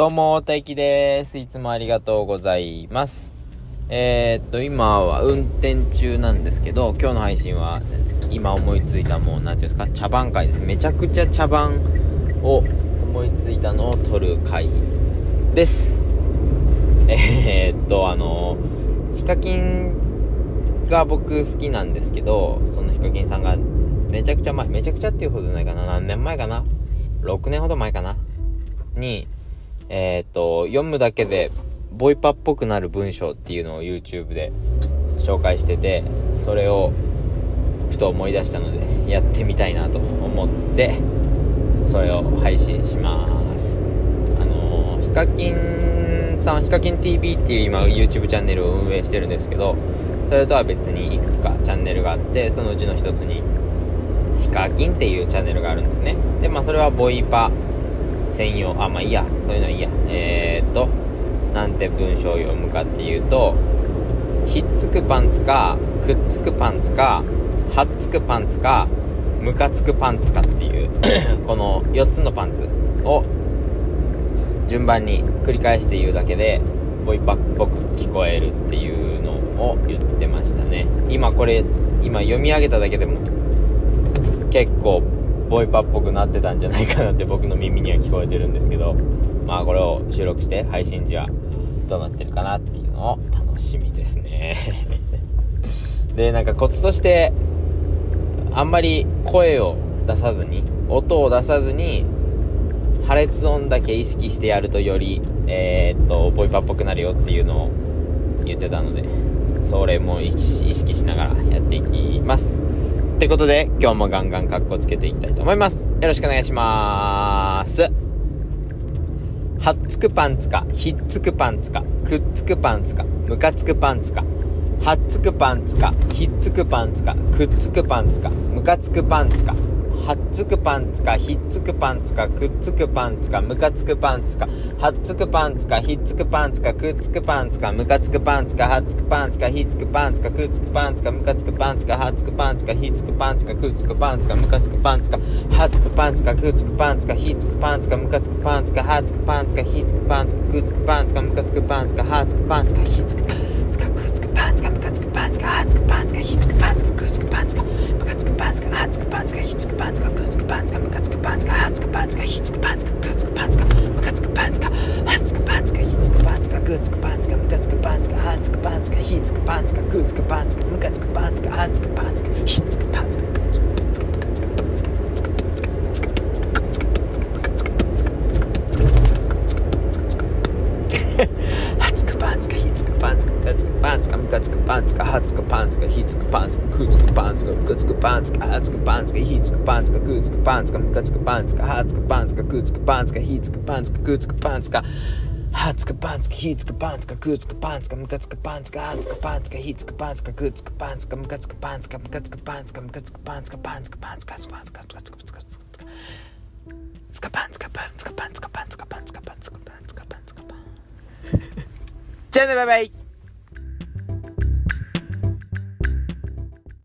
どうも、大輝です。いつもありがとうございます。えー、っと、今は運転中なんですけど、今日の配信は、今思いついたもう、何ていうんですか、茶番会です。めちゃくちゃ茶番を思いついたのを撮る回です。えー、っと、あの、ヒカキンが僕好きなんですけど、そのヒカキンさんがめちゃくちゃ前、めちゃくちゃっていうほどないかな、何年前かな ?6 年ほど前かな？に、えっ、と、読むだけで、ボイパっぽくなる文章っていうのを YouTube で紹介してて、それを、ふと思い出したので、やってみたいなと思って、それを配信します。あのー、ヒカキンさん、ヒカキン TV っていう今 YouTube チャンネルを運営してるんですけど、それとは別にいくつかチャンネルがあって、そのうちの一つに、ヒカキンっていうチャンネルがあるんですね。で、まあそれはボイパ専用、あ、まあいいや、そういうのはいいや。えー、っと、なんて文章を読むかっていうと、ひっつくパンツか、くっつくパンツか、はっつくパンツか、ムカつくパンツかっていう この4つのパンツを順番に繰り返して言うだけで、ボイパっぽく聞こえるっていうのを言ってましたね。今これ、今読み上げただけでも結構ボイパっぽくなってたんじゃないかなって僕の耳には聞こえてるんですけど、まあこれを収録して配信時はどうなってるかなっていうのを楽しみですね で、なんかコツとして、あんまり声を出さずに、音を出さずに、破裂音だけ意識してやるとより、えー、っと、ボイパっぽくなるよっていうのを言ってたので、それも意識しながらやっていきます。ってことで、今日もガンガンカッコつけていきたいと思います。よろしくお願いしまーす。はっつくパンツか、ひっつくパンツか、くっつくパンツか、むかつくパンツか、はっつくパンツか、ひっつくパンツか、くっつくパンツか、むかつくパンツか、はっつくパンツか、ひっつくパンツか、くっつくパンツか、ムカつくパンツか、はっつくパンツか、ひっつくパンツか、くっつくパンツか、ムカつくパンツか、はっつくパンツか、ひっつくパンツか、くっつくパンツか、ムカつくパンツか、はっつくパンツか、ひっつくパンツか、くっつくパンツか、ムカつくパンツか、はっつくパンツか、くっつくパンツか、ひっつくパンツか、ムカつくパンツか、はっつくパンツか、ひっつくパンツか、くっつくパンツか、ムカつくパンツか、はっつくパンツか、ひっつくパンツか、Kutzkepanska, Hans Kupanska, Hitz Kupanska, Kutz Kupanska, Makatz Kupanska, Hans Kupanska, Hitz Kupanska, Kutz Kupanska, Makatz Kupanska, Hans Kupanska, Hitz カつくパンツか、はっつくパンツか、ひつくパンツか、くつくパンツか、ムカつくパンツか、はつくパンツか、ひつくパンツか、くつくパンツか、ムカつくパンツか、はつくパンツか、ひつくパンツか、くつくパンツか、ムカつくパンツか、はつくパンツか、ひつくパンツか、くつくパンツか、ムカつくパンツか、はつくパンツか、ひつくパンツか、くつくパンツか、パンツかムカつくパンツかハつくパンツかひつくパンツかくつくパンツかムカつくパンツかハつくパンツかひつくパンツかくつくパンツかムカつくパンツかハつくパンツかくつくパンツかひつくパンツかくつくパンツかはつくパンツかひつくパンツかくつくパンツかムカつくパンツかはつくパンツかひつくパンツかくつくパンツかムカつくパンツかムカつくパンツかムカつくパンツかパンツかパンツかパンツかパンツかパンツかパンツかパンツかパンツかパンツかパンツかパンツかパンツかパンツかパンツかパンツかパンツかパンツかじゃあねバイバイ